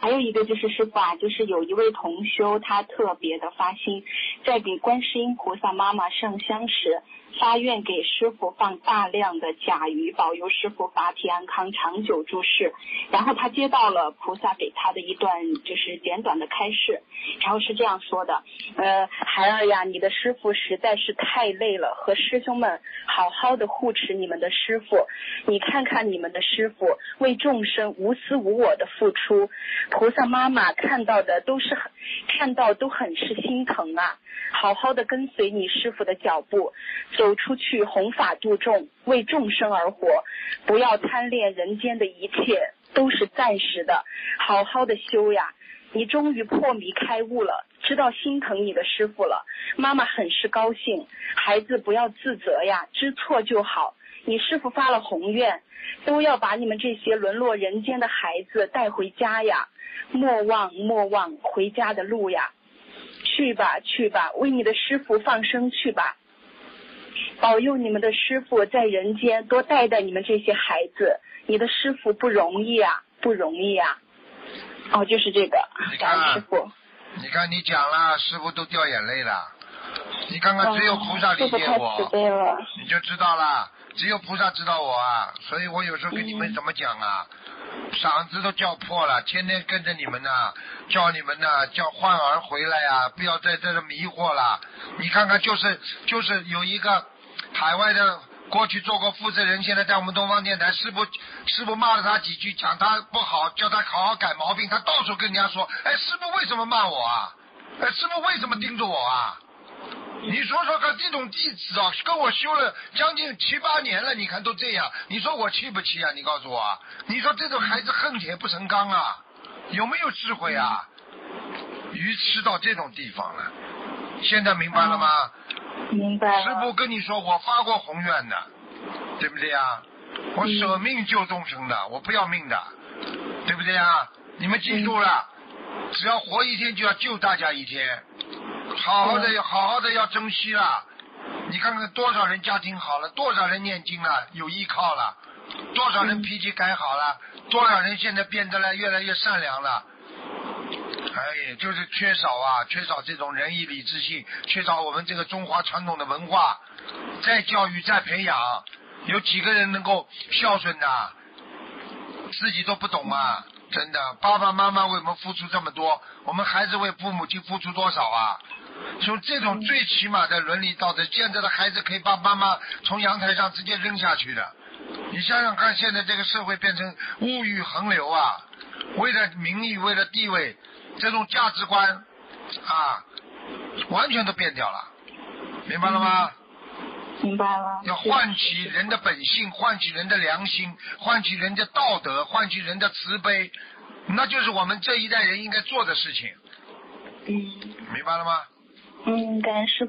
还有一个就是师傅啊，就是有一位同修，他特别的发心，在给观世音菩萨妈妈上香时。发愿给师傅放大量的甲鱼，保佑师傅法体安康、长久住世。然后他接到了菩萨给他的一段就是简短的开示，然后是这样说的：呃，孩儿呀，你的师傅实在是太累了，和师兄们好好的护持你们的师傅。你看看你们的师傅为众生无私无我的付出，菩萨妈妈看到的都是很看到都很是心疼啊。好好的跟随你师傅的脚步。走出去弘法度众，为众生而活，不要贪恋人间的一切，都是暂时的。好好的修呀，你终于破迷开悟了，知道心疼你的师傅了。妈妈很是高兴，孩子不要自责呀，知错就好。你师傅发了宏愿，都要把你们这些沦落人间的孩子带回家呀，莫忘莫忘回家的路呀。去吧去吧，为你的师傅放生去吧。保佑你们的师傅在人间多带带你们这些孩子，你的师傅不容易啊，不容易啊。哦，就是这个，感恩师傅。你看你讲了，师傅都掉眼泪了。你看看，只有菩萨理解我，你就知道了。只有菩萨知道我啊，所以我有时候跟你们怎么讲啊，嗓子都叫破了，天天跟着你们呢，叫你们呢，叫焕儿回来呀，不要再在这迷惑了。你看看，就是就是有一个。海外的过去做过负责人，现在在我们东方电台，师傅师傅骂了他几句，讲他不好，叫他好好改毛病，他到处跟人家说，哎，师傅为什么骂我啊？哎，师傅为什么盯着我啊？你说说看，这种弟子啊，跟我修了将近七八年了，你看都这样，你说我气不气啊？你告诉我，你说这种孩子恨铁不成钢啊，有没有智慧啊？愚痴到这种地方了，现在明白了吗？明白。师傅跟你说，我发过宏愿的，对不对啊？我舍命救众生的，我不要命的，对不对啊？你们记住了，只要活一天就要救大家一天，好好的，好好的要珍惜了。你看看多少人家庭好了，多少人念经了，有依靠了，多少人脾气改好了，多少人现在变得了越来越善良了。哎，就是缺少啊，缺少这种仁义礼智信，缺少我们这个中华传统的文化。再教育，再培养，有几个人能够孝顺的？自己都不懂啊！真的，爸爸妈妈为我们付出这么多，我们孩子为父母亲付出多少啊？从这种最起码的伦理道德，现在的孩子可以把妈妈从阳台上直接扔下去的。你想想看，现在这个社会变成物欲横流啊！为了名誉，为了地位。这种价值观啊，完全都变掉了，明白了吗？明白了。要唤起人的本性，唤起人的良心，唤起人的道德，唤起人的慈悲，那就是我们这一代人应该做的事情。嗯。明白了吗？嗯，感恩师傅。